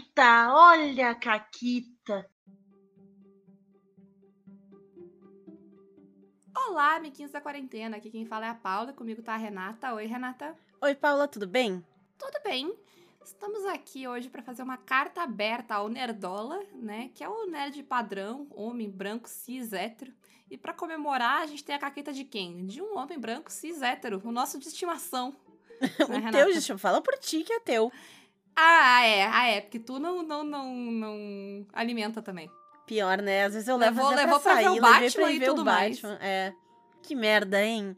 Caquita, olha a Caquita. Olá, amiguinhos da quarentena. Aqui quem fala é a Paula, comigo tá a Renata. Oi, Renata. Oi, Paula, tudo bem? Tudo bem. Estamos aqui hoje para fazer uma carta aberta ao Nerdola, né? Que é o nerd padrão, homem branco, cis, hétero. E para comemorar, a gente tem a caqueta de quem? De um homem branco, cis, hétero, o nosso de estimação. o né, teu de estimação. Fala por ti que é teu. Ah, é. Ah, é. Porque tu não, não, não, não alimenta também. Pior, né? Às vezes eu levo levou, pra levou sair, pra ver o Batman e tudo mais. É. Que merda, hein?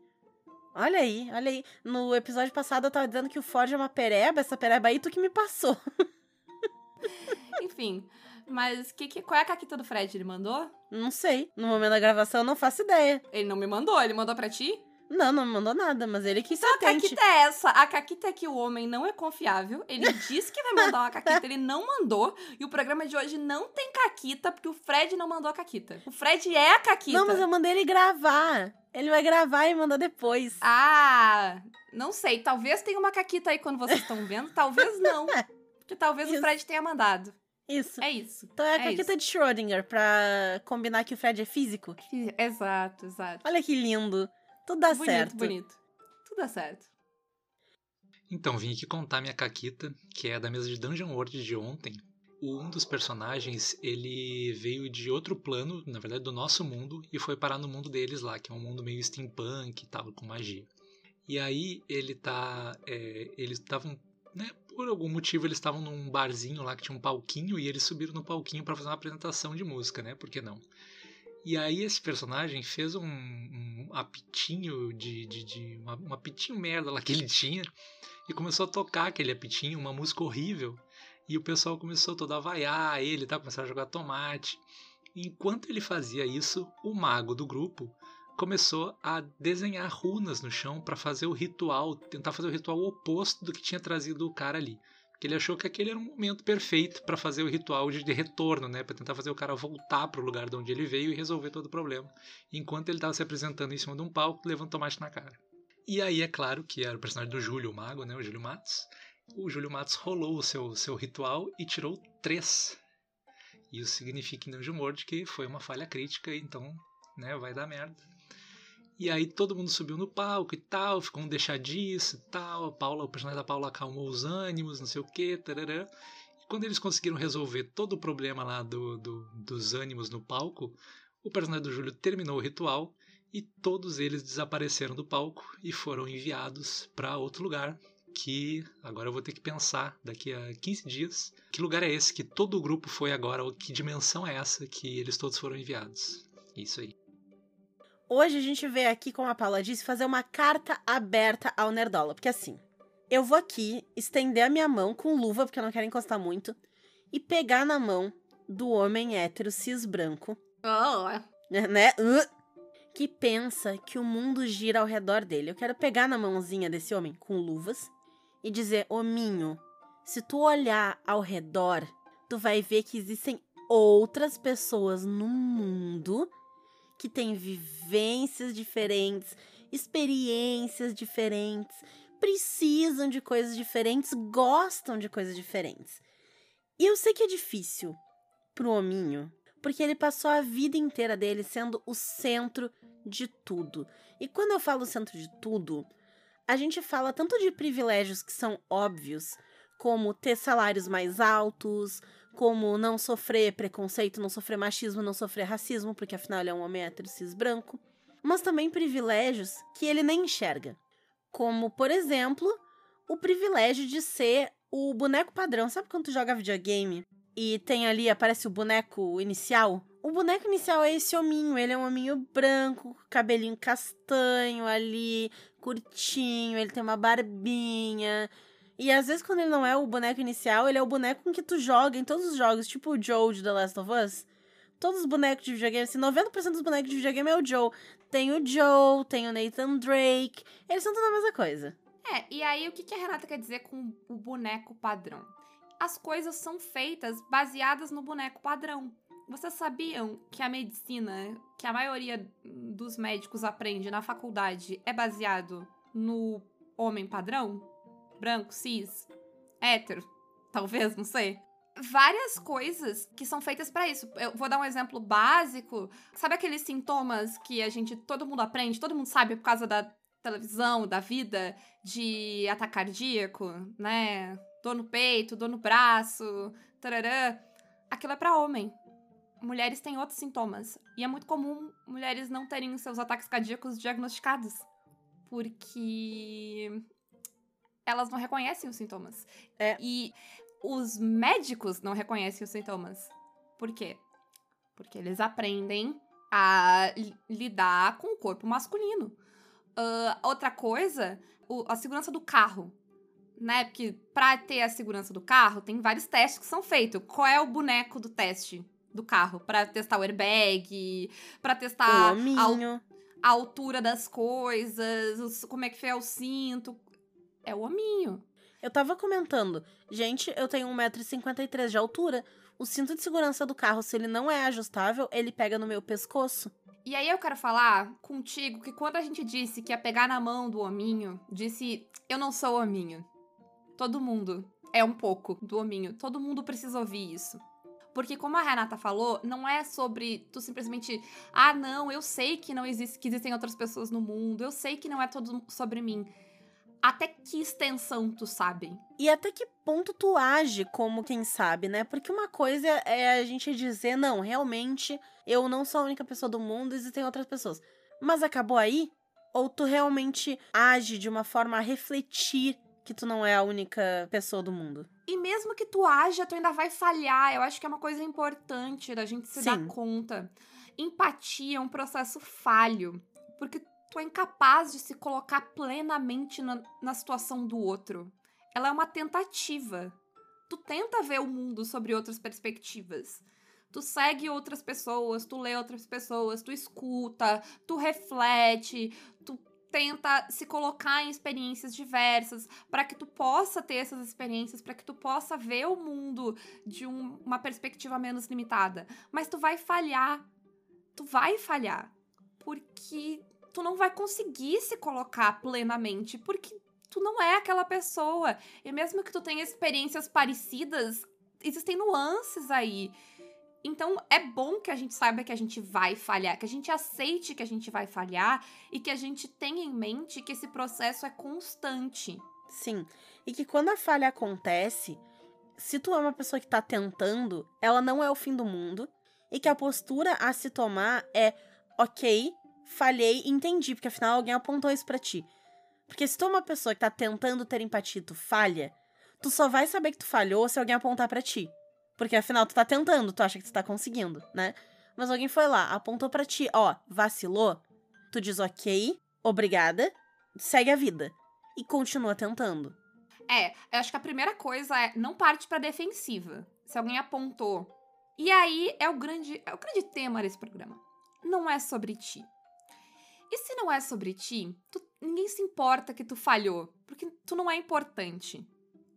Olha aí, olha aí. No episódio passado eu tava dizendo que o Ford é uma pereba, essa pereba aí tu que me passou. Enfim, mas que, que, qual é a caquita do Fred? Ele mandou? Não sei. No momento da gravação eu não faço ideia. Ele não me mandou, ele mandou pra ti? Não, não me mandou nada, mas ele quis então, a caquita é essa. A caquita é que o homem não é confiável. Ele disse que vai mandar uma caquita, ele não mandou. E o programa de hoje não tem caquita, porque o Fred não mandou a caquita. O Fred é a caquita. Não, mas eu mandei ele gravar. Ele vai gravar e mandar depois. Ah, não sei. Talvez tenha uma caquita aí quando vocês estão vendo, talvez não. Porque talvez isso. o Fred tenha mandado. Isso. É isso. Então é a é caquita de Schrödinger, pra combinar que o Fred é físico. Exato, exato. Olha que lindo. Tudo dá bonito, certo. Bonito, Tudo dá certo. Então, vim aqui contar minha caquita, que é da mesa de Dungeon World de ontem. Um dos personagens, ele veio de outro plano, na verdade do nosso mundo, e foi parar no mundo deles lá, que é um mundo meio steampunk e tal, com magia. E aí ele tá. É, eles estavam. Né, por algum motivo eles estavam num barzinho lá que tinha um palquinho e eles subiram no palquinho para fazer uma apresentação de música, né? Por que não? E aí esse personagem fez um, um apitinho de. de, de uma, um apitinho merda lá que ele tinha. E começou a tocar aquele apitinho, uma música horrível. E o pessoal começou todo a vaiar ele, tá? Começaram a jogar tomate. Enquanto ele fazia isso, o mago do grupo começou a desenhar runas no chão para fazer o ritual, tentar fazer o ritual oposto do que tinha trazido o cara ali que ele achou que aquele era um momento perfeito para fazer o ritual de, de retorno, né, para tentar fazer o cara voltar para o lugar de onde ele veio e resolver todo o problema. Enquanto ele estava se apresentando em cima de um palco, levando tomate na cara. E aí é claro que era o personagem do Júlio o Mago, né, o Júlio Matos. O Júlio Matos rolou o seu, seu ritual e tirou três. Isso significa em Dungeon World que foi uma falha crítica, então né, vai dar merda. E aí todo mundo subiu no palco e tal, ficou um deixar disso e tal. A Paula, o personagem da Paula acalmou os ânimos, não sei o que, tarará. E quando eles conseguiram resolver todo o problema lá do, do, dos ânimos no palco, o personagem do Júlio terminou o ritual e todos eles desapareceram do palco e foram enviados para outro lugar. Que agora eu vou ter que pensar daqui a 15 dias que lugar é esse que todo o grupo foi agora, ou que dimensão é essa que eles todos foram enviados. Isso aí. Hoje a gente veio aqui, como a Paula disse, fazer uma carta aberta ao Nerdola. Porque assim, eu vou aqui estender a minha mão com luva, porque eu não quero encostar muito, e pegar na mão do homem hétero cis branco. Oh. Né? Uh, que pensa que o mundo gira ao redor dele. Eu quero pegar na mãozinha desse homem com luvas e dizer: Hominho, se tu olhar ao redor, tu vai ver que existem outras pessoas no mundo que têm vivências diferentes, experiências diferentes, precisam de coisas diferentes, gostam de coisas diferentes. E eu sei que é difícil pro hominho, porque ele passou a vida inteira dele sendo o centro de tudo. E quando eu falo centro de tudo, a gente fala tanto de privilégios que são óbvios, como ter salários mais altos, como não sofrer preconceito, não sofrer machismo, não sofrer racismo, porque afinal ele é um homem hétero cis branco, mas também privilégios que ele nem enxerga. Como, por exemplo, o privilégio de ser o boneco padrão. Sabe quando tu joga videogame e tem ali, aparece o boneco inicial? O boneco inicial é esse hominho, ele é um hominho branco, cabelinho castanho ali, curtinho, ele tem uma barbinha, e às vezes, quando ele não é o boneco inicial, ele é o boneco com que tu joga em todos os jogos, tipo o Joe de The Last of Us. Todos os bonecos de videogame, assim, 90% dos bonecos de videogame é o Joe. Tem o Joe, tem o Nathan Drake, eles são tudo a mesma coisa. É, e aí o que a Renata quer dizer com o boneco padrão? As coisas são feitas baseadas no boneco padrão. Vocês sabiam que a medicina, que a maioria dos médicos aprende na faculdade, é baseado no homem padrão? Branco, cis, hétero, talvez, não sei. várias coisas que são feitas pra isso. Eu vou dar um exemplo básico. Sabe aqueles sintomas que a gente, todo mundo aprende, todo mundo sabe por causa da televisão, da vida, de ataque cardíaco, né? Dor no peito, dor no braço, tarará. Aquilo é pra homem. Mulheres têm outros sintomas. E é muito comum mulheres não terem seus ataques cardíacos diagnosticados. Porque elas não reconhecem os sintomas. É. E os médicos não reconhecem os sintomas. Por quê? Porque eles aprendem a li- lidar com o corpo masculino. Ah, outra coisa, o- a segurança do carro. Né? Porque pra ter a segurança do carro, tem vários testes que são feitos. Qual é o boneco do teste do carro? Pra testar o airbag, pra o testar a, a altura das coisas, os- como é que é o cinto. É o hominho. Eu tava comentando, gente, eu tenho 1,53m de altura. O cinto de segurança do carro, se ele não é ajustável, ele pega no meu pescoço. E aí eu quero falar contigo que quando a gente disse que ia pegar na mão do hominho, disse eu não sou hominho. Todo mundo é um pouco do hominho. Todo mundo precisa ouvir isso. Porque como a Renata falou, não é sobre tu simplesmente, ah, não, eu sei que não existe, que existem outras pessoas no mundo, eu sei que não é tudo sobre mim. Até que extensão tu sabe? E até que ponto tu age como quem sabe, né? Porque uma coisa é a gente dizer, não, realmente eu não sou a única pessoa do mundo, existem outras pessoas. Mas acabou aí? Ou tu realmente age de uma forma a refletir que tu não é a única pessoa do mundo? E mesmo que tu haja, tu ainda vai falhar. Eu acho que é uma coisa importante da gente se Sim. dar conta. Empatia é um processo falho. Porque tu é incapaz de se colocar plenamente na, na situação do outro. Ela é uma tentativa. Tu tenta ver o mundo sobre outras perspectivas. Tu segue outras pessoas, tu lê outras pessoas, tu escuta, tu reflete, tu tenta se colocar em experiências diversas para que tu possa ter essas experiências, para que tu possa ver o mundo de um- uma perspectiva menos limitada. Mas tu vai falhar. Tu vai falhar. Porque tu não vai conseguir se colocar plenamente, porque tu não é aquela pessoa. E mesmo que tu tenha experiências parecidas, existem nuances aí. Então é bom que a gente saiba que a gente vai falhar, que a gente aceite que a gente vai falhar e que a gente tenha em mente que esse processo é constante. Sim. E que quando a falha acontece, se tu é uma pessoa que tá tentando, ela não é o fim do mundo. E que a postura a se tomar é, ok, falhei, entendi, porque afinal alguém apontou isso pra ti. Porque se tu é uma pessoa que tá tentando ter empatia e tu falha, tu só vai saber que tu falhou se alguém apontar pra ti. Porque afinal tu tá tentando, tu acha que tu tá conseguindo, né? Mas alguém foi lá, apontou pra ti, ó, vacilou. Tu diz ok, obrigada, segue a vida. E continua tentando. É, eu acho que a primeira coisa é não parte pra defensiva. Se alguém apontou. E aí é o grande, é o grande tema desse programa. Não é sobre ti. E se não é sobre ti, tu- ninguém se importa que tu falhou, porque tu não é importante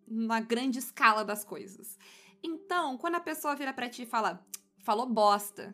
na grande escala das coisas. Então, quando a pessoa vira pra ti e fala, falou bosta,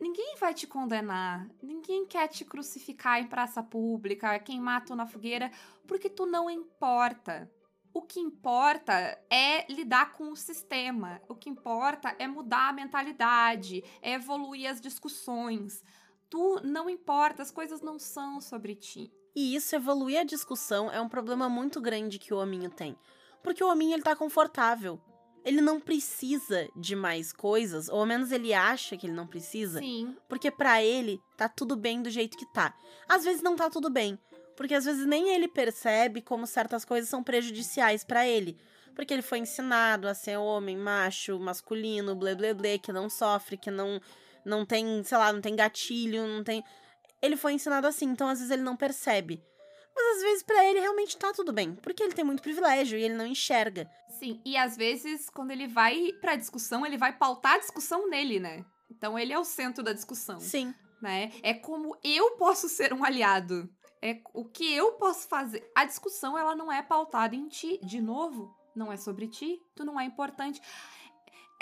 ninguém vai te condenar, ninguém quer te crucificar em praça pública, queimar tu na fogueira, porque tu não importa. O que importa é lidar com o sistema. O que importa é mudar a mentalidade, é evoluir as discussões. Tu não importa, as coisas não são sobre ti. E isso, evoluir a discussão, é um problema muito grande que o hominho tem. Porque o hominho, ele tá confortável. Ele não precisa de mais coisas, ou ao menos ele acha que ele não precisa, Sim. porque pra ele tá tudo bem do jeito que tá. Às vezes não tá tudo bem, porque às vezes nem ele percebe como certas coisas são prejudiciais pra ele. Porque ele foi ensinado a ser homem, macho, masculino, blé blé blé, que não sofre, que não não tem, sei lá, não tem gatilho, não tem ele foi ensinado assim, então às vezes ele não percebe. Mas às vezes pra ele realmente tá tudo bem, porque ele tem muito privilégio e ele não enxerga. Sim, e às vezes, quando ele vai pra discussão, ele vai pautar a discussão nele, né? Então ele é o centro da discussão, Sim. né? É como eu posso ser um aliado. É o que eu posso fazer. A discussão, ela não é pautada em ti. De novo, não é sobre ti, tu não é importante.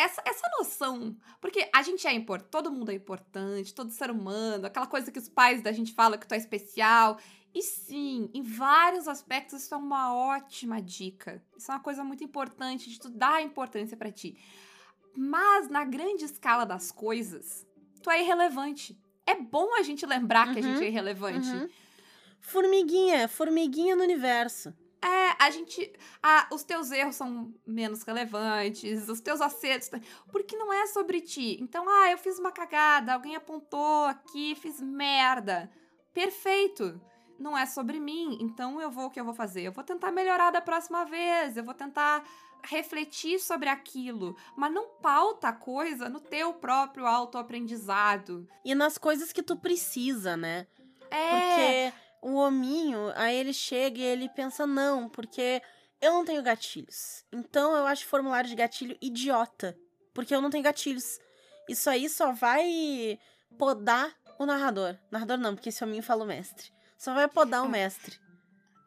Essa, essa noção, porque a gente é importante, todo mundo é importante, todo ser humano, aquela coisa que os pais da gente falam que tu é especial. E sim, em vários aspectos isso é uma ótima dica. Isso é uma coisa muito importante de tu dar importância para ti. Mas na grande escala das coisas, tu é irrelevante. É bom a gente lembrar que a gente Uhum, é irrelevante. Uhum. Formiguinha, formiguinha no universo. É, a gente. Ah, os teus erros são menos relevantes, os teus acertos. Porque não é sobre ti. Então, ah, eu fiz uma cagada, alguém apontou aqui, fiz merda. Perfeito. Não é sobre mim. Então eu vou o que eu vou fazer? Eu vou tentar melhorar da próxima vez. Eu vou tentar refletir sobre aquilo. Mas não pauta a coisa no teu próprio autoaprendizado. E nas coisas que tu precisa, né? É. Porque o hominho, aí ele chega e ele pensa, não, porque eu não tenho gatilhos. Então eu acho formulário de gatilho idiota. Porque eu não tenho gatilhos. Isso aí só vai podar o narrador. Narrador não, porque esse hominho fala o mestre. Só vai podar o mestre.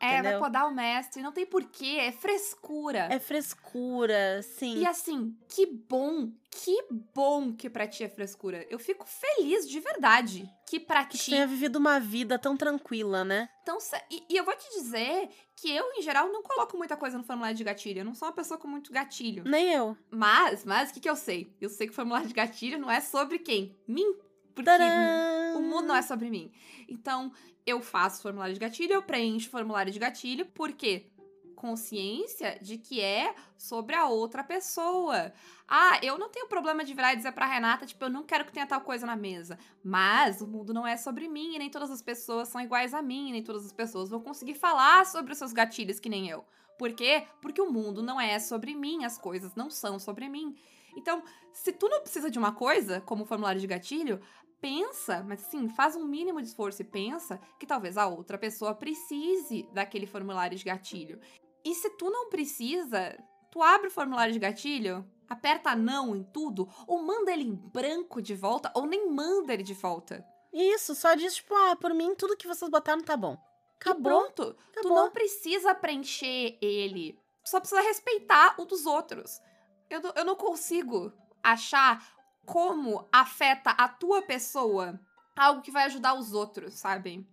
É, vai Entendeu? podar o mestre. Não tem porquê. É frescura. É frescura, sim. E assim, que bom, que bom que pra ti é frescura. Eu fico feliz de verdade que pra Que ti. tenha vivido uma vida tão tranquila, né? Se- e, e eu vou te dizer que eu, em geral, não coloco muita coisa no formulário de gatilho. Eu não sou uma pessoa com muito gatilho. Nem eu. Mas, mas, o que, que eu sei? Eu sei que o formulário de gatilho não é sobre quem? Mim. Porque Tadã! o mundo não é sobre mim. Então, eu faço formulário de gatilho, eu preencho formulário de gatilho, por quê? Consciência de que é sobre a outra pessoa. Ah, eu não tenho problema de virar e dizer pra Renata, tipo, eu não quero que tenha tal coisa na mesa. Mas o mundo não é sobre mim, e nem todas as pessoas são iguais a mim, nem todas as pessoas vão conseguir falar sobre os seus gatilhos que nem eu. Por quê? Porque o mundo não é sobre mim, as coisas não são sobre mim. Então, se tu não precisa de uma coisa, como formulário de gatilho, pensa, mas assim, faz um mínimo de esforço e pensa que talvez a outra pessoa precise daquele formulário de gatilho. E se tu não precisa, tu abre o formulário de gatilho, aperta não em tudo, ou manda ele em branco de volta, ou nem manda ele de volta. Isso, só diz, tipo, ah, por mim, tudo que vocês botaram tá bom. E Acabou. pronto. Tu acabou. não precisa preencher ele. Tu só precisa respeitar o dos outros. Eu eu não consigo achar como afeta a tua pessoa algo que vai ajudar os outros, sabe?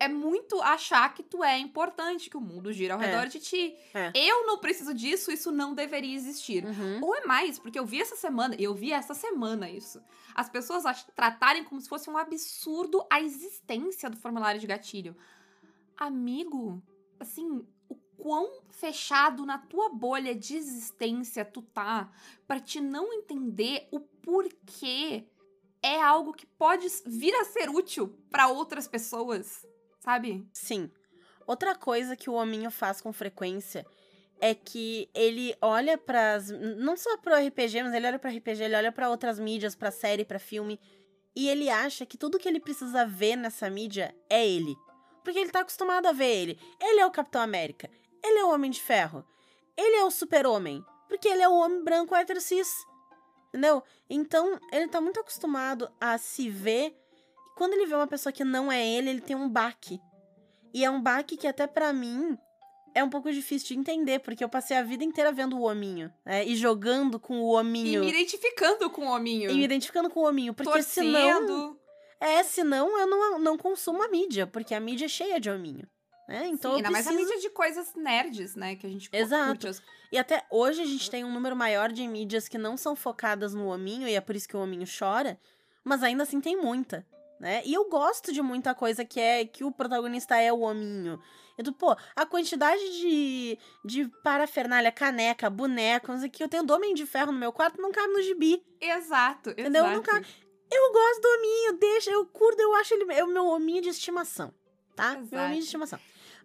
É muito achar que tu é importante, que o mundo gira ao É. redor de ti. É. Eu não preciso disso, isso não deveria existir. Uhum. Ou é mais, porque eu vi essa semana, eu vi essa semana isso. As pessoas tratarem como se fosse um absurdo a existência do formulário de gatilho. Amigo, assim, quão fechado na tua bolha de existência tu tá pra te não entender o porquê é algo que pode vir a ser útil pra outras pessoas, sabe? Sim. Outra coisa que o hominho faz com frequência é que ele olha para não só pro RPG, mas ele olha para RPG, ele olha pra outras mídias, pra série, pra filme, e ele acha que tudo que ele precisa ver nessa mídia é ele. Porque ele tá acostumado a ver ele. Ele é o Capitão América, ele é o Homem de Ferro, ele é o Super-Homem, porque ele é o homem branco hétero cis. Entendeu? Então, ele tá muito acostumado a se ver. E quando ele vê uma pessoa que não é ele, ele tem um baque. E é um baque que até pra mim é um pouco difícil de entender, porque eu passei a vida inteira vendo o hominho, né? E jogando com o E hominho. me identificando com o hominho. E me identificando com o hominho. Porque senão. torcendo. É, senão eu não, não consumo a mídia, porque a mídia é cheia de hominho. Né? Então Sim, eu ainda mais a preciso... mídia de coisas nerds, né? Que a gente Exato. curte E até hoje a gente tem um número maior de mídias que não são focadas no hominho, e é por isso que o hominho chora, mas ainda assim tem muita, né? E eu gosto de muita coisa que é que o protagonista é o hominho. Então, pô, a quantidade de, de parafernália, caneca, boneco, não sei o que eu tenho do Homem de Ferro no meu quarto não cabe no gibi. Exato, Entendeu? exato. Nunca- Eu gosto do hominho, deixa, eu curto, eu acho ele é o meu hominho de estimação, tá? Meu Exato. hominho de estimação.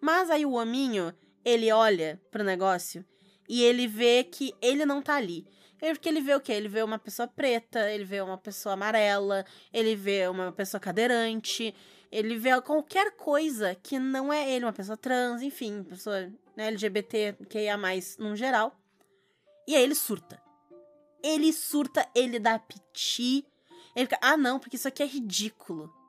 Mas aí o hominho, ele olha pro negócio e ele vê que ele não tá ali. Porque ele vê o quê? Ele vê uma pessoa preta, ele vê uma pessoa amarela, ele vê uma pessoa cadeirante, ele vê qualquer coisa que não é ele, uma pessoa trans, enfim, pessoa né, LGBT, mais num geral. E aí ele surta. Ele surta, ele dá piti. Ele fica, ah não, porque isso aqui é ridículo.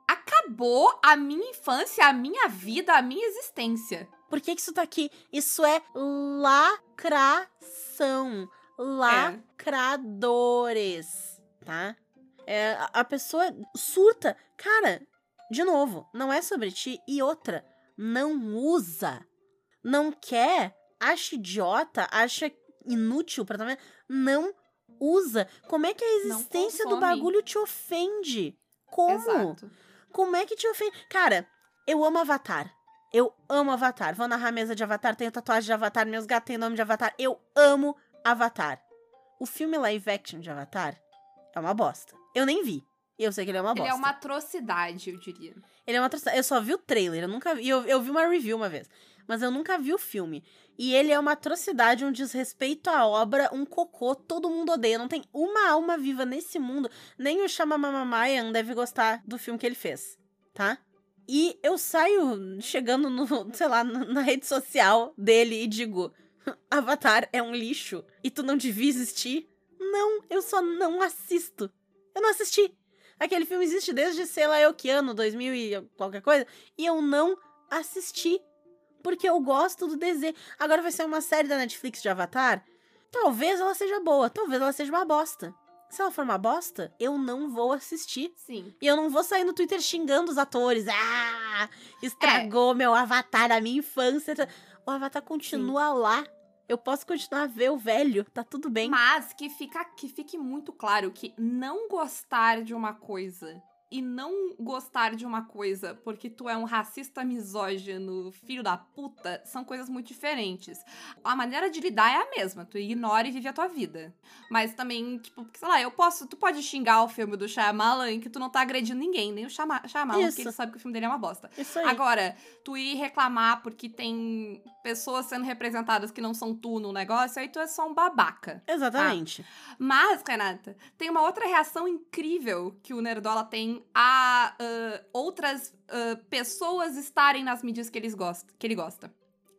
Acabou a minha infância, a minha vida, a minha existência. Por que, que isso tá aqui? Isso é lacração. Lacradores. Tá? É, a- pessoa surta. Cara, de novo, não é sobre ti. E outra, não usa. Não quer, acha idiota, acha inútil pra também. Não usa. Como é que a existência do bagulho te ofende? Como? Exato. Como é que te ofende? Cara, eu amo Avatar. Eu amo Avatar. Vou narrar mesa de Avatar, tenho tatuagem de Avatar, meus gatos têm nome de Avatar. Eu amo Avatar. O filme live action de Avatar é uma bosta. Eu nem vi. Eu sei que ele é uma Ele bosta. é uma atrocidade, eu diria. Ele é uma atrocidade. Eu só vi o trailer, eu nunca vi. Eu, eu vi uma review uma vez. Mas eu nunca vi o filme. E ele é uma atrocidade, um desrespeito à obra, um cocô, todo mundo odeia. Não tem uma alma viva nesse mundo. Nem o Shamamamayan deve gostar do filme que ele fez, tá? E eu saio chegando no, sei lá, na rede social dele e digo: Avatar é um lixo e tu não devia existir. Não, eu só não assisto. Eu não assisti. Aquele filme existe desde, sei lá, eu que ano, 2000 e qualquer coisa, e eu não assisti. Porque eu gosto do desenho. Agora vai ser uma série da Netflix de Avatar. Talvez ela seja boa, talvez ela seja uma bosta. Se ela for uma bosta, eu não vou assistir. Sim. E eu não vou sair no Twitter xingando os atores. Ah, estragou meu avatar da minha infância. O avatar continua lá. Eu posso continuar a ver o velho, tá tudo bem. Mas que, fica, que fique muito claro que não gostar de uma coisa e não gostar de uma coisa porque tu é um racista misógino, filho da puta, são coisas muito diferentes. A maneira de lidar é a mesma, tu ignora e vive a tua vida. Mas também, tipo, sei lá, eu posso, tu pode xingar o filme do Shyamalan em que tu não tá agredindo ninguém, nem o Shyama- Shyamalan, porque ele sabe que o filme dele é uma bosta. Isso aí. Agora, tu ir reclamar porque tem pessoas sendo representadas que não são tu no negócio, aí tu é só um babaca. Exatamente. Mas, Renata, tem uma outra reação incrível que o Nerdola tem a ah, outras ah, pessoas estarem nas mídias que, eles gosta, que ele gosta.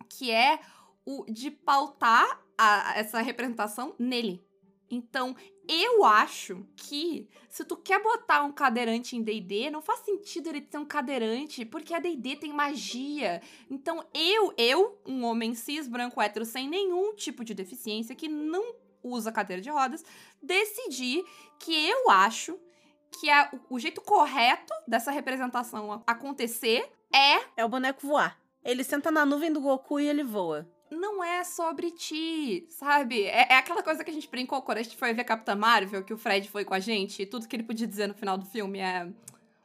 Que é o de pautar a- essa representação nele. Então, eu acho que se tu quer botar um cadeirante em D&D, não faz sentido ele ser um cadeirante, porque a D&D tem magia. Então, eu, eu, um homem cis, branco, hétero, sem nenhum tipo de deficiência, que não usa cadeira de rodas, decidi que eu acho que é o, jeito correto dessa representação acontecer é É o boneco voar. Ele senta na nuvem do Goku e ele voa. não é sobre ti, sabe? É, é aquela coisa que a gente brincou quando a gente foi ver Capitã Marvel, que o Fred foi com a gente, e tudo que ele podia dizer no final do filme é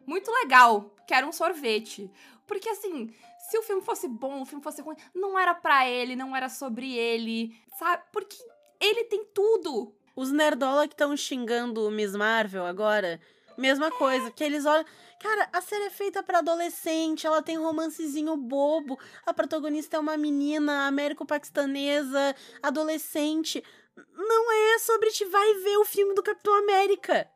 muito legal, quero um sorvete. Porque assim, se o filme fosse bom, o filme fosse ruim, não era pra ele, não era sobre ele, sabe? Porque ele tem tudo. Os nerdola que estão xingando o Miss Marvel agora, mesma coisa, que eles olham. Cara, a série é feita pra adolescente, ela tem romancezinho bobo. A protagonista é uma menina américo-paquistanesa, adolescente. Não é sobre ti, vai ver o filme do Capitão América.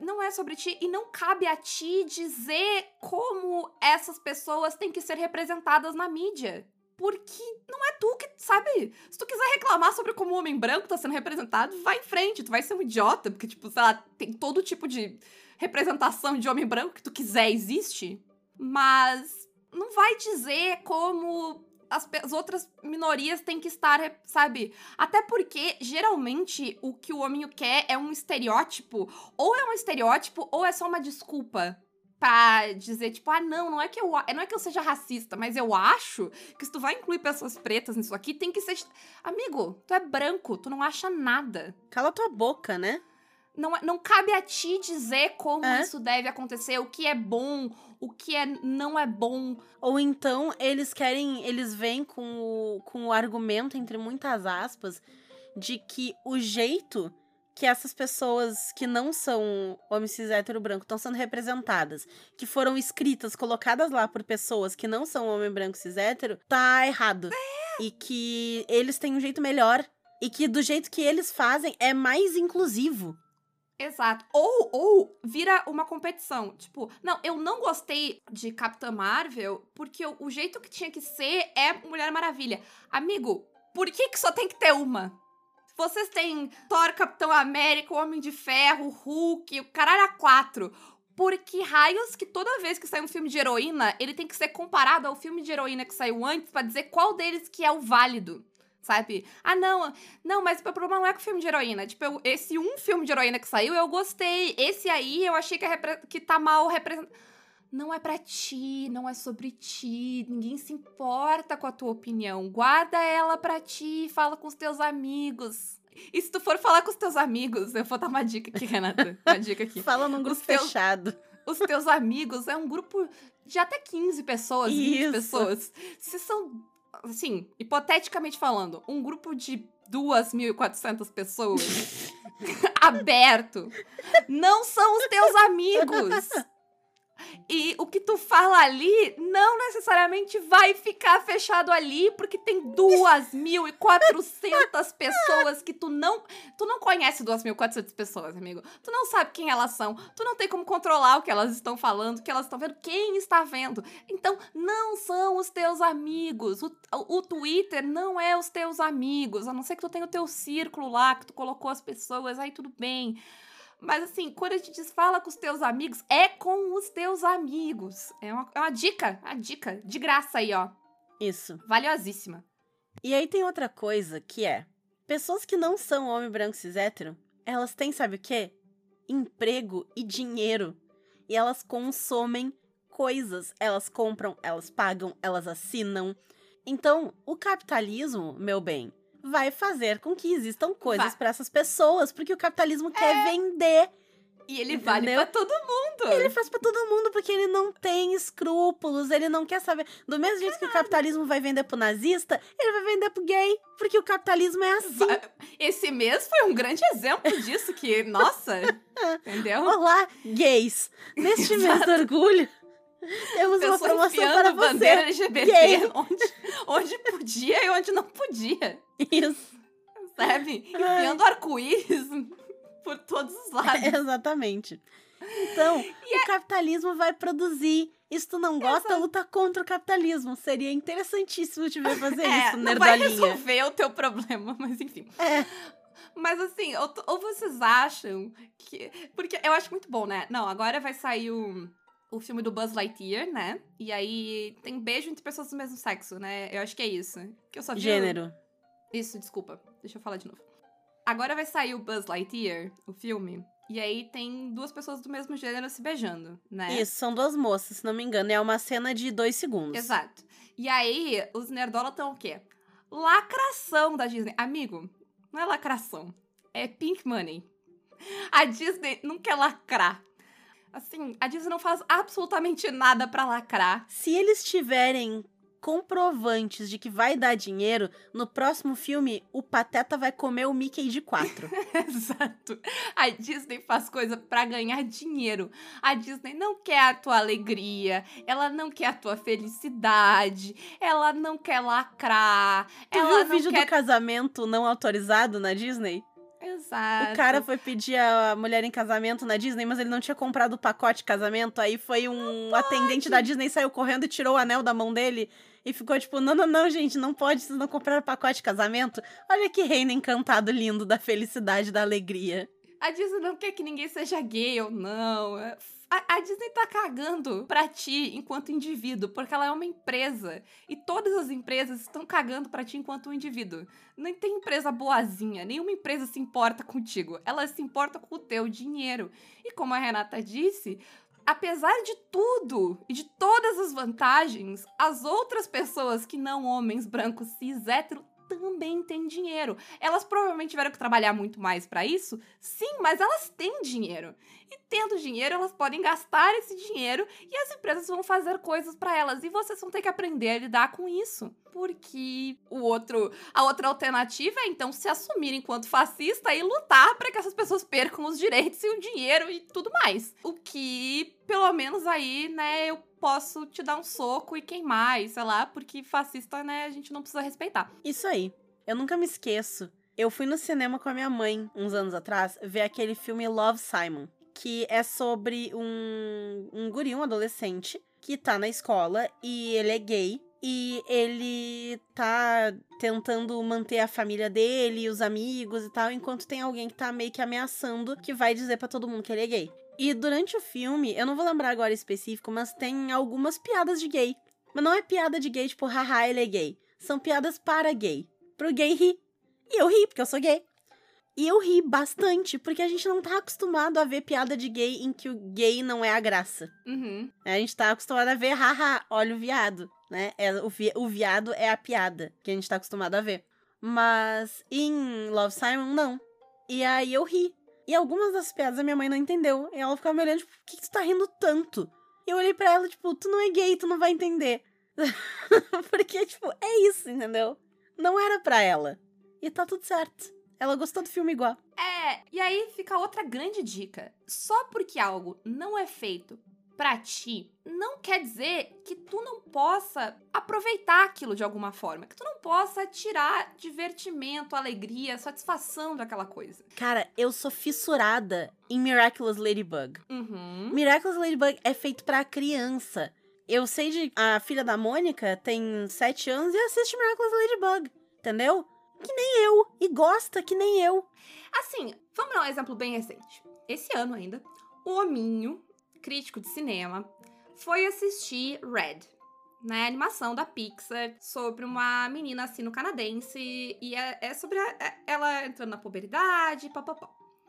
não é sobre ti e não cabe a ti dizer como essas pessoas têm que ser representadas na mídia. Porque não é tu que, sabe? Se tu quiser reclamar sobre como o homem branco tá sendo representado, vai em frente, tu vai ser um idiota, porque, tipo, sei lá, tem todo tipo de representação de homem branco que tu quiser existe. Mas não vai dizer como as, as outras minorias têm que estar, sabe? Até porque, geralmente, o que o homem quer é um estereótipo. Ou é um estereótipo, ou é só uma desculpa. Pra dizer, tipo, ah, não, não é que eu não é que eu seja racista, mas eu acho que se tu vai incluir pessoas pretas nisso aqui, tem que ser. Amigo, tu é branco, tu não acha nada. Cala tua boca, né? Não, é- não cabe a ti dizer como É. isso deve acontecer, o que é bom, o que é, não é bom. Ou então eles querem, eles vêm com o, com o argumento, entre muitas aspas, de que o jeito que essas pessoas que não são homens cis hétero branco estão sendo representadas, que foram escritas, colocadas lá por pessoas que não são homem branco cis hétero, tá errado. E que eles têm um jeito melhor. E que do jeito que eles fazem é mais inclusivo. Exato. Ou, ou vira uma competição. Tipo, não, eu não gostei de Capitã Marvel porque o, o jeito que tinha que ser é Mulher Maravilha. Amigo, por que, que só tem que ter uma? Vocês têm Thor, Capitão América, Homem de Ferro, Hulk, o caralho a quatro. Por que raios que toda vez que sai um filme de heroína, ele tem que ser comparado ao filme de heroína que saiu antes pra dizer qual deles que é o válido? Sabe? Ah, não, não, mas o problema não é com o filme de heroína. Tipo, eu- esse um filme de heroína que saiu, eu gostei. Esse aí, eu achei que, é que tá mal representado. Não é pra ti, não é sobre ti, ninguém se importa com a tua opinião. Guarda ela pra ti, fala com os teus amigos. E se tu for falar com os teus amigos, eu vou dar uma dica aqui, Renata. Uma dica aqui. Fala num grupo Os teus- fechado. Os teus amigos é um grupo de até 15 pessoas, 20 Isso. pessoas. Se são, assim, hipoteticamente falando, um grupo de 2.400 pessoas aberto, não são os teus amigos. E o que tu fala ali não necessariamente vai ficar fechado ali, porque tem 2.400 pessoas que tu não. Tu não conhece 2.400 pessoas, amigo. Tu não sabe quem elas são. Tu não tem como controlar o que elas estão falando, o que elas estão vendo, quem está vendo. Então, não são os teus amigos. O, o Twitter não é os teus amigos. A não ser que tu tenha o teu círculo lá, que tu colocou as pessoas, aí tudo bem. Mas assim, quando a gente diz fala com os teus amigos, é com os teus amigos. É uma, é uma dica, uma dica de graça aí, ó. Isso. Valiosíssima. E aí tem outra coisa que é: pessoas que não são homem branco cis hétero, elas têm, sabe o quê? Emprego e dinheiro. E elas consomem coisas. Elas compram, elas pagam, elas assinam. Então, o capitalismo, meu bem, vai fazer com que existam coisas para essas pessoas, porque o capitalismo quer vender. E ele vale Entendeu? pra todo mundo. Ele faz pra todo mundo porque ele não tem escrúpulos, ele não quer saber. Do mesmo jeito que o capitalismo vai vender pro nazista, ele vai vender pro gay, porque o capitalismo é assim. Esse mês foi um grande exemplo disso, que, nossa, entendeu? Olá, gays! Neste mês do orgulho, temos uma promoção para bandeira você. LGBT gay. onde, onde podia e onde não podia, Isso, sabe? Enfiando arco-íris por todos os lados. exatamente. Então, o capitalismo vai produzir. E se tu não gosta, luta contra o capitalismo. Seria interessantíssimo te ver fazer É, isso, não vai nerdolinha. resolver o teu problema, mas enfim. É. Mas assim, ou, ou vocês acham que. Porque eu acho muito bom, né? Não, agora vai sair o, o filme do Buzz Lightyear, né? E aí tem beijo entre pessoas do mesmo sexo, né? Eu acho que é isso. Que eu só vi Gênero. Isso, desculpa. Deixa eu falar de novo. Agora vai sair o Buzz Lightyear, o filme. E aí tem duas pessoas do mesmo gênero se beijando, né? Isso, são duas moças, se não me engano. É uma cena de dois segundos. Exato. E aí, os nerdola estão o quê? Lacração da Disney. Amigo, não é lacração. É pink money. A Disney não quer lacrar. Assim, a Disney não faz absolutamente nada pra lacrar. Se eles tiverem comprovantes de que vai dar dinheiro, no próximo filme o Pateta vai comer o Mickey de quatro. Exato. A Disney faz coisa pra ganhar dinheiro. A Disney não quer a tua alegria, ela não quer a tua felicidade, ela não quer lacrar, Tu ela viu o vídeo quer... do casamento não autorizado na Disney? Exato. O cara foi pedir a mulher em casamento na Disney, mas ele não tinha comprado o pacote de casamento. Aí foi um atendente da Disney, saiu correndo e tirou o anel da mão dele. E ficou tipo, não, não, não, gente, não pode, vocês não compraram pacote de casamento. Olha que reino encantado lindo da felicidade, da alegria. A Disney não quer que ninguém seja gay ou não. A, a Disney tá cagando pra ti enquanto indivíduo, porque ela é uma empresa. E todas as empresas estão cagando pra ti enquanto um indivíduo. Não tem empresa boazinha, nenhuma empresa se importa contigo. Ela se importa com o teu dinheiro. E como a Renata disse, apesar de tudo e de todas as vantagens, as outras pessoas que não homens brancos cis hétero também têm dinheiro. Elas provavelmente tiveram que trabalhar muito mais pra isso, sim, mas elas têm dinheiro. E tendo dinheiro, elas podem gastar esse dinheiro e as empresas vão fazer coisas pra elas e vocês vão ter que aprender a lidar com isso. Porque o outro, a outra alternativa é então se assumir enquanto fascista e lutar para que essas pessoas percam os direitos e o dinheiro e tudo mais. O que, pelo menos aí, né, eu posso te dar um soco e queimar, e sei lá, porque fascista, né, a gente não precisa respeitar. Isso aí. Eu nunca me esqueço. Eu fui no cinema com a minha mãe, uns anos atrás, ver aquele filme Love Simon, que é sobre um, um guri, um adolescente, que tá na escola e ele é gay. E ele tá tentando manter a família dele, os amigos e tal, enquanto tem alguém que tá meio que ameaçando que vai dizer pra todo mundo que ele é gay. E durante o filme, eu não vou lembrar agora específico, mas tem algumas piadas de gay. Mas não é piada de gay, tipo, haha, ele é gay. São piadas para gay. Pro gay rir. E eu ri, porque eu sou gay. E eu ri bastante, porque a gente não tá acostumado a ver piada de gay em que o gay não é a graça. Uhum. A gente tá acostumado a ver, haha, olha o viado, né? É, o, vi o viado é a piada que a gente tá acostumado a ver. Mas em Love Simon, não. E aí eu ri. E algumas das piadas a minha mãe não entendeu. E ela ficava me olhando, tipo, por que, que tu tá rindo tanto? E eu olhei pra ela, tipo, tu não é gay, tu não vai entender. Porque, tipo, é isso, entendeu? Não era pra ela. E tá tudo certo. Ela gostou do filme igual. É, e aí fica outra grande dica. Só porque algo não é feito pra ti, não quer dizer que tu não possa aproveitar aquilo de alguma forma. Que tu não possa tirar divertimento, alegria, satisfação daquela coisa. Cara, eu sou fissurada em Miraculous Ladybug. Uhum. Miraculous Ladybug é feito pra criança. Eu sei de. A filha da Mônica tem 7 anos e assiste Miraculous Ladybug. Entendeu? Que nem eu. E gosta que nem eu. Assim, vamos dar um exemplo bem recente. Esse ano ainda, o Hominho, crítico de cinema, foi assistir Red, né? Animação da Pixar sobre uma menina assino-canadense e é, é sobre a- é- ela entrando na puberdade, papapá.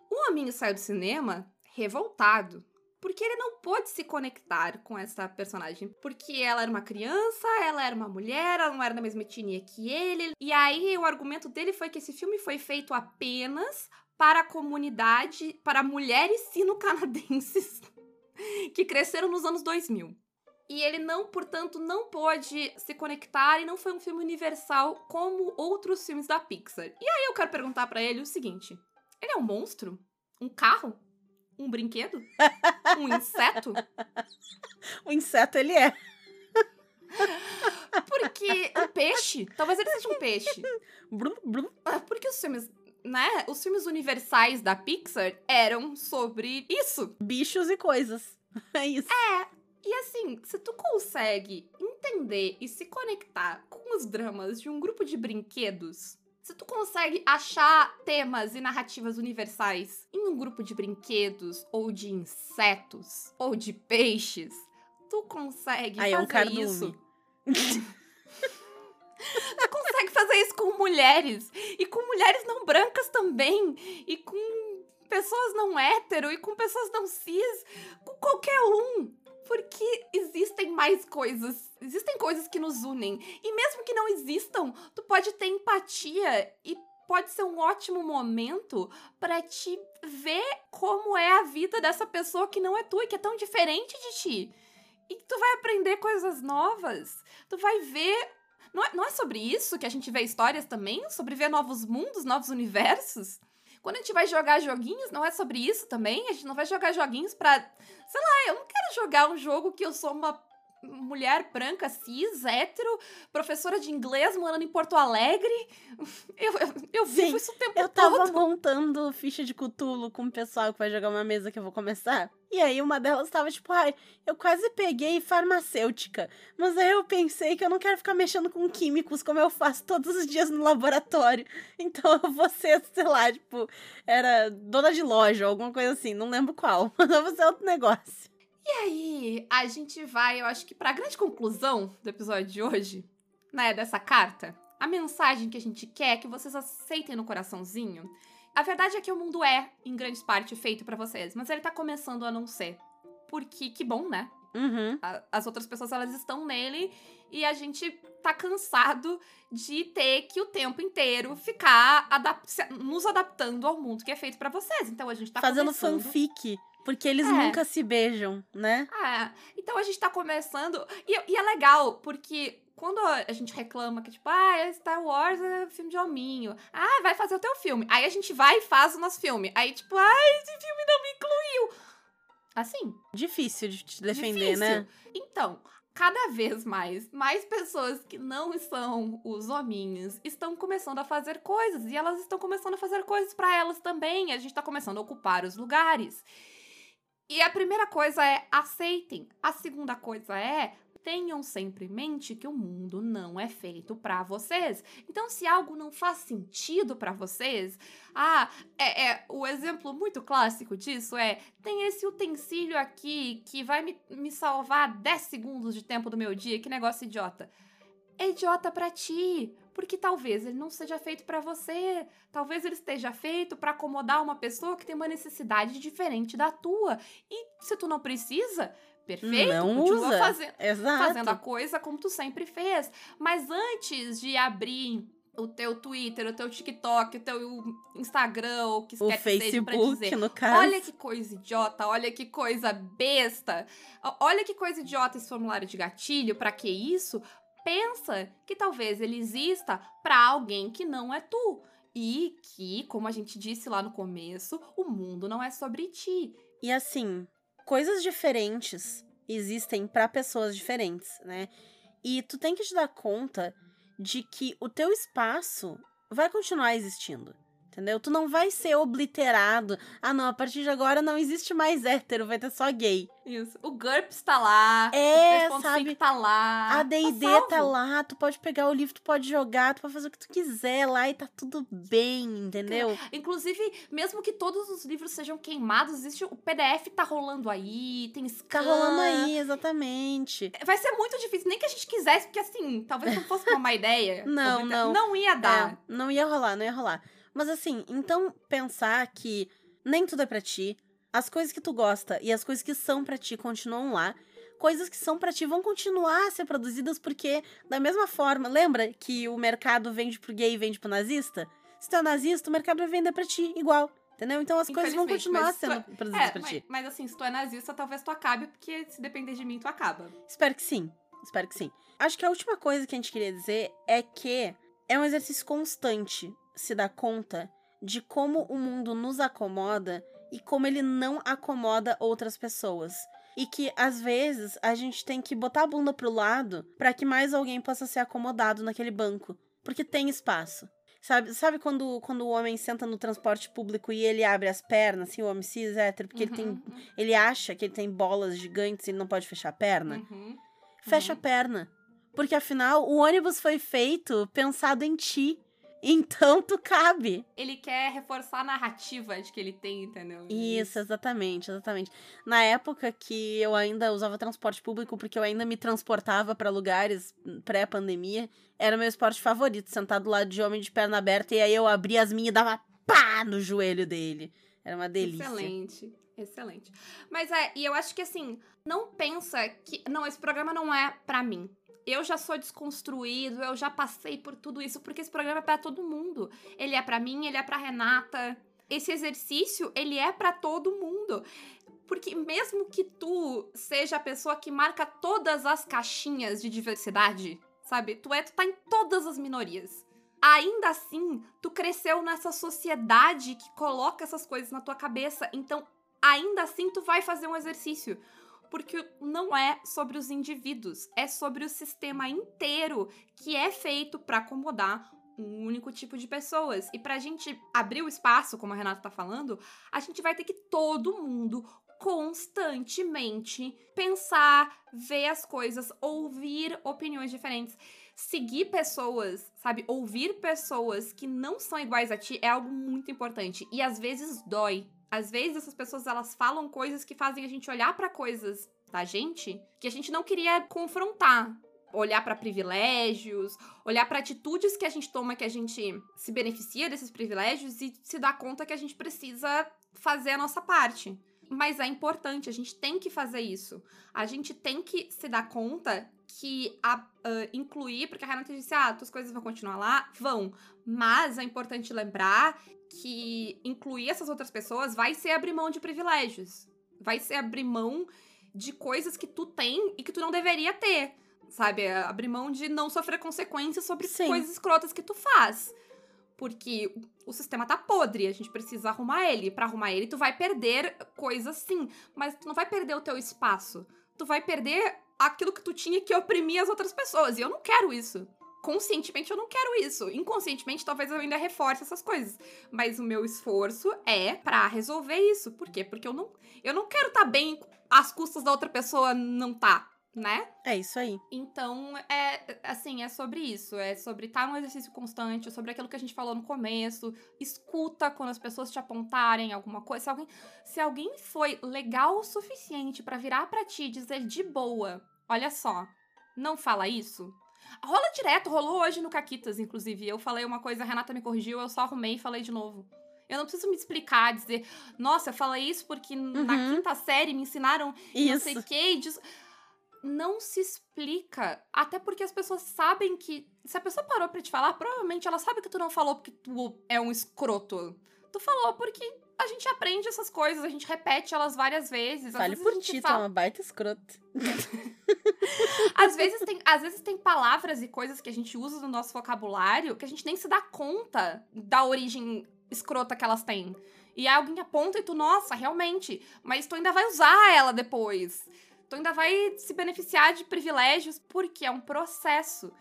O Hominho saiu do cinema revoltado. Porque ele não pôde se conectar com essa personagem. Porque ela era uma criança, ela era uma mulher, ela não era da mesma etnia que ele. E aí o argumento dele foi que esse filme foi feito apenas para a comunidade, para mulheres sino-canadenses que cresceram nos anos 2000. E ele não, portanto, não pôde se conectar e não foi um filme universal como outros filmes da Pixar. E aí eu quero perguntar pra ele o seguinte: ele é um monstro? Um carro? Um brinquedo? Um inseto? O inseto, ele é. Porque um peixe? Talvez ele seja um peixe. Porque os filmes, né? Os filmes universais da Pixar eram sobre isso. Bichos e coisas. É isso. E assim, se tu consegue entender e se conectar com os dramas de um grupo de brinquedos, se tu consegue achar temas e narrativas universais em um grupo de brinquedos, ou de insetos, ou de peixes, tu consegue Aí é um fazer cardume. isso. Tu consegue fazer isso com mulheres. E com mulheres não brancas também. E com pessoas não hétero. E com pessoas não cis. Com qualquer um. Porque existem mais coisas. Existem coisas que nos unem. E mesmo que não existam, tu pode ter empatia e pode ser um ótimo momento pra te ver como é a vida dessa pessoa que não é tu e que é tão diferente de ti. E tu vai aprender coisas novas. Tu vai ver. Não é, não é sobre isso que a gente vê histórias também? Sobre ver novos mundos, novos universos? Quando a gente vai jogar joguinhos, não é sobre isso também? A gente não vai jogar joguinhos pra. Sei lá, eu não quero jogar um jogo que eu sou uma mulher branca, cis, hétero, professora de inglês morando em Porto Alegre. Eu, eu, eu vivo Sim, isso o tempo Eu tava todo. montando ficha de cutulo com o pessoal que vai jogar uma mesa que eu vou começar. E aí uma delas tava tipo, ai, eu quase peguei farmacêutica. Mas aí eu pensei que eu não quero ficar mexendo com químicos como eu faço todos os dias no laboratório. Então eu vou ser, sei lá, tipo, era dona de loja, alguma coisa assim, não lembro qual. Mas eu vou ser outro negócio. E aí, a gente vai, eu acho que pra grande conclusão do episódio de hoje, né, dessa carta, a mensagem que a gente quer é que vocês aceitem no coraçãozinho. A verdade é que o mundo é, em grande parte, feito pra vocês, mas ele tá começando a não ser. Porque, que bom, né? Uhum. A- As outras pessoas, elas estão nele e a gente tá cansado de ter que o tempo inteiro ficar adap- se- nos adaptando ao mundo que é feito pra vocês. Então a gente tá Fazendo começando... fanfic. Porque eles É. nunca se beijam, né? Ah, então a gente tá começando. E, e é legal, porque quando a gente reclama que, tipo, ah, Star Wars é filme de hominho. Ah, vai fazer o teu filme. Aí a gente vai e faz o nosso filme. Aí, tipo, ah, esse filme não me incluiu. Assim, Difícil de te defender, difícil. né? Então, cada vez mais, mais pessoas que não são os hominhos estão começando a fazer coisas. E elas estão começando a fazer coisas pra elas também. A gente tá começando a ocupar os lugares. E a primeira coisa é aceitem. A segunda coisa é tenham sempre em mente que o mundo não é feito pra vocês. Então, se algo não faz sentido pra vocês, ah, é, é o exemplo muito clássico disso é tem esse utensílio aqui que vai me, me salvar 10 segundos de tempo do meu dia. Que negócio idiota. É idiota pra ti. Porque talvez ele não seja feito para você, talvez ele esteja feito para acomodar uma pessoa que tem uma necessidade diferente da tua. E se tu não precisa, perfeito, Não continua usa. fazendo fazendo a coisa como tu sempre fez. Mas antes de abrir o teu Twitter, o teu TikTok, o teu Instagram, o que o quer que seja pra Facebook, dizer. no caso. Olha que coisa idiota, olha que coisa besta. Olha que coisa idiota esse formulário de gatilho, pra que isso? Pensa que talvez ele exista pra alguém que não é tu. E que, como a gente disse lá no começo, o mundo não é sobre ti. E assim, coisas diferentes existem para pessoas diferentes, né? E tu tem que te dar conta de que o teu espaço vai continuar existindo. Entendeu? Tu não vai ser obliterado. Ah, não, a partir de agora não existe mais hétero, vai ter só gay. Isso. O GURPS tá lá. É, o 3.5 sabe? tá lá. A D&D salvo. tá lá, tu pode pegar o livro, tu pode jogar, tu pode fazer o que tu quiser lá e tá tudo bem, entendeu? Inclusive, mesmo que todos os livros sejam queimados, existe o PDF tá rolando aí, tem scan. Tá rolando aí, exatamente. Vai ser muito difícil, nem que a gente quisesse, porque assim, talvez não fosse uma má ideia. Não, obliter- não. Não ia dar. É, não ia rolar, não ia rolar. Mas assim, então pensar que nem tudo é pra ti, as coisas que tu gosta e as coisas que são pra ti continuam lá. Coisas que são pra ti vão continuar a ser produzidas porque, da mesma forma, lembra que o mercado vende pro gay e vende pro nazista? Se tu é nazista, o mercado vai vender pra ti igual. Entendeu? Então as coisas vão continuar sendo tu produzidas É, pra mas, ti. mas assim, se tu é nazista, talvez tu acabe, porque se depender de mim, tu acaba. Espero que sim. Espero que sim. Acho que a última coisa que a gente queria dizer é que é um exercício constante se dar conta de como o mundo nos acomoda e como ele não acomoda outras pessoas. E que às vezes a gente tem que botar a bunda pro lado para que mais alguém possa ser acomodado naquele banco, porque tem espaço. Sabe, sabe quando, quando o homem senta no transporte público e ele abre as pernas, assim, o homem cis, hétero, porque ele tem Uhum, ele acha que ele tem bolas gigantes e ele não pode fechar a perna? uhum, fecha a uhum. perna. Porque afinal, o ônibus foi feito pensado em ti. Então tu cabe. Ele quer reforçar a narrativa de que ele tem, entendeu? Isso, exatamente, exatamente. Na época que eu ainda usava transporte público, porque eu ainda me transportava pra lugares pré-pandemia, era o meu esporte favorito, sentar do lado de homem de perna aberta e aí eu abria as minhas e dava pá no joelho dele. Era uma delícia. Excelente, excelente. Mas é, e eu acho que assim, não pensa que. Não, esse programa não é pra mim. Eu já sou desconstruído, eu já passei por tudo isso, porque esse programa é pra todo mundo. Ele é pra mim, ele é pra Renata. Esse exercício, ele é pra todo mundo. Porque mesmo que tu seja a pessoa que marca todas as caixinhas de diversidade, sabe? Tu é, tu tá em todas as minorias ainda assim, tu cresceu nessa sociedade que coloca essas coisas na tua cabeça. Então, ainda assim, tu vai fazer um exercício. Porque não é sobre os indivíduos, é sobre o sistema inteiro que é feito para acomodar um único tipo de pessoas. E pra gente abrir o espaço, como a Renata tá falando, a gente vai ter que todo mundo constantemente pensar, ver as coisas, ouvir opiniões diferentes seguir pessoas, sabe? Ouvir pessoas que não são iguais a ti é algo muito importante. E às vezes dói. Às vezes essas pessoas elas falam coisas que fazem a gente olhar para coisas da gente que a gente não queria confrontar. Olhar para privilégios, olhar para atitudes que a gente toma que a gente se beneficia desses privilégios e se dar conta que a gente precisa fazer a nossa parte. Mas é importante, a gente tem que fazer isso. A gente tem que se dar conta que a, uh, incluir, porque a Renata disse, ah, tuas coisas vão continuar lá, vão. Mas é importante lembrar que incluir essas outras pessoas vai ser abrir mão de privilégios. Vai ser abrir mão de coisas que tu tem e que tu não deveria ter. Sabe? É Abrir mão de não sofrer consequências sobre Sim. coisas escrotas que tu faz. Porque o sistema tá podre, a gente precisa arrumar ele. Pra arrumar ele, tu vai perder coisas sim, mas tu não vai perder o teu espaço. Tu vai perder aquilo que tu tinha que oprimir as outras pessoas. E eu não quero isso. Conscientemente eu não quero isso. Inconscientemente talvez eu ainda reforce essas coisas. Mas o meu esforço é pra resolver isso. Por quê? Porque eu não, eu não quero estar tá bem às custas da outra pessoa não tá, né? É isso aí. Então, é assim, é sobre isso. É sobre estar num exercício constante, sobre aquilo que a gente falou no começo. Escuta quando as pessoas te apontarem alguma coisa. Se alguém, se alguém foi legal o suficiente pra virar pra ti e dizer de boa, olha só, não fala isso. Rola direto, rolou hoje no Caquitas, inclusive. Eu falei uma coisa, a Renata me corrigiu, eu só arrumei e falei de novo. Eu não preciso me explicar, dizer, nossa, eu falei isso porque na Uhum. quinta série me ensinaram não sei Isso. o que. e disso. Não se explica. Até porque as pessoas sabem que. Se a pessoa parou pra te falar, provavelmente ela sabe que tu não falou porque tu é um escroto. Tu falou porque a gente aprende essas coisas, a gente repete elas várias vezes. Fale vezes por ti, tu é fala- uma baita escrota. às vezes, tem, às vezes tem palavras e coisas que a gente usa no nosso vocabulário que a gente nem se dá conta da origem escrota que elas têm. E aí alguém aponta e tu, nossa, realmente, mas tu ainda vai usar ela depois. Tu ainda vai se beneficiar de privilégios porque é um processo.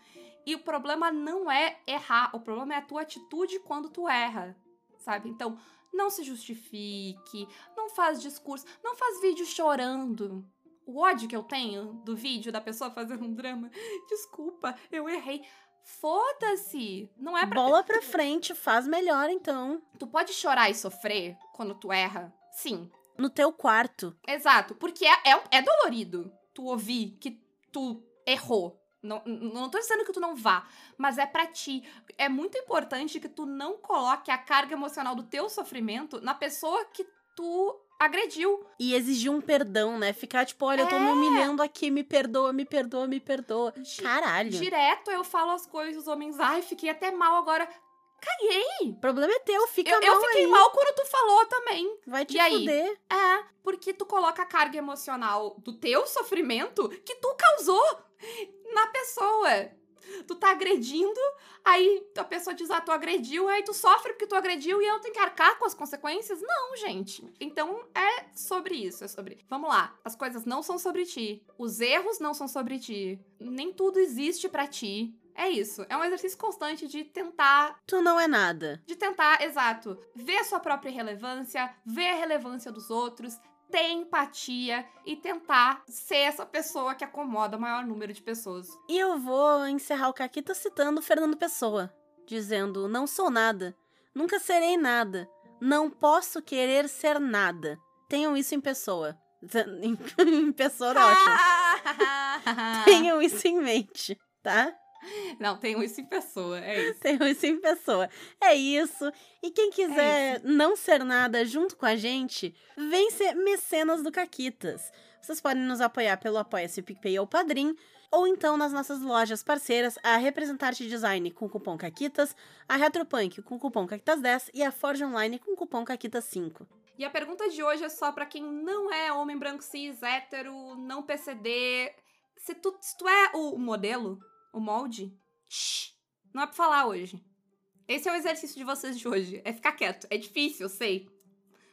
E o problema não é errar, o problema é a tua atitude quando tu erra, sabe? Então, não se justifique, não faz discurso, não faz vídeo chorando. O ódio que eu tenho do vídeo da pessoa fazendo um drama. Desculpa, eu errei. Foda-se! Não é pra. Bola pra frente, faz melhor então. Tu pode chorar e sofrer quando tu erra? Sim. No teu quarto. Exato. Porque é, é, é dolorido tu ouvir que tu errou. Não, não tô dizendo que tu não vá, mas é pra ti. É muito importante que tu não coloque a carga emocional do teu sofrimento na pessoa que tu agrediu. E exigir um perdão, né? Ficar tipo, olha, eu tô me É. humilhando aqui, me perdoa, me perdoa, me perdoa. Caralho. Direto eu falo as coisas, os homens, ai, fiquei até mal agora. Caguei! O problema é teu, fica Eu, eu mal fiquei aí. mal quando tu falou também. Vai te E aí? fuder. É, porque tu coloca a carga emocional do teu sofrimento que tu causou na pessoa. Tu tá agredindo, aí a pessoa diz, ah, tu agrediu, aí tu sofre porque tu agrediu e eu tenho que arcar com as consequências? Não, gente. Então é sobre isso, é sobre. Vamos lá, as coisas não são sobre ti. Os erros não são sobre ti. Nem tudo existe pra ti. É isso. É um exercício constante de tentar Tu não é nada. de tentar, exato, ver sua própria relevância, ver a relevância dos outros, ter empatia e tentar ser essa pessoa que acomoda o maior número de pessoas. E eu vou encerrar o Caquita citando Fernando Pessoa, dizendo: Não sou nada, nunca serei nada, não posso querer ser nada. Tenham isso em pessoa. Em, pessoa ótimo. Tenham isso em mente, tá? Não, tenho isso em pessoa, é isso. Tenham isso em pessoa. É isso. E quem quiser não ser nada junto com a gente, vem ser mecenas do Caquitas. Vocês podem nos apoiar pelo Apoia-se, PicPay ou Padrim, ou então nas nossas lojas parceiras, a Representarte Design com cupom CAQUITAS, a Retropunk com cupom CAQUITAS10 e a Forge Online com cupom CAQUITAS5. E a pergunta de hoje é só pra quem não é homem branco cis, hétero, não PCD. Se tu, se tu é o modelo, o molde, shh, não é pra falar hoje. Esse é o exercício de vocês de hoje. É ficar quieto. É difícil, eu sei.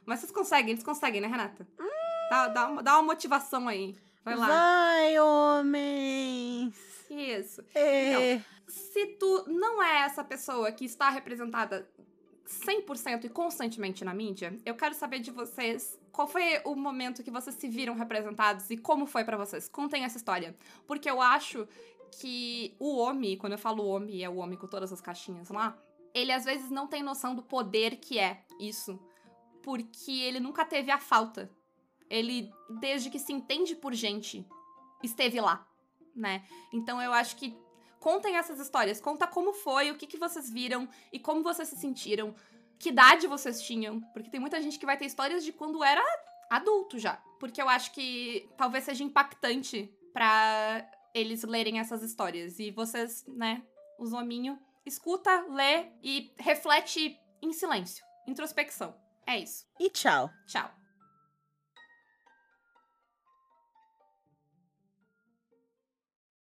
Mas vocês conseguem, eles conseguem, né, Renata? Dá, dá, uma, dá uma motivação aí. Vai lá. Vai, homens! Isso. É. Se tu não é essa pessoa que está representada 100% e constantemente na mídia, eu quero saber de vocês qual foi o momento que vocês se viram representados e como foi pra vocês. Contem essa história. Porque eu acho que o homem, quando eu falo homem, é o homem com todas as caixinhas lá, ele às vezes não tem noção do poder que é isso. Porque ele nunca teve a falta. Ele, desde que se entende por gente, esteve lá, né? Então eu acho que contem essas histórias, conta como foi, o que, que vocês viram e como vocês se sentiram, que idade vocês tinham, porque tem muita gente que vai ter histórias de quando era adulto já, porque eu acho que talvez seja impactante pra eles lerem essas histórias e vocês, né, os hominho, escuta, lê e reflete em silêncio, introspecção. É isso. E tchau. Tchau.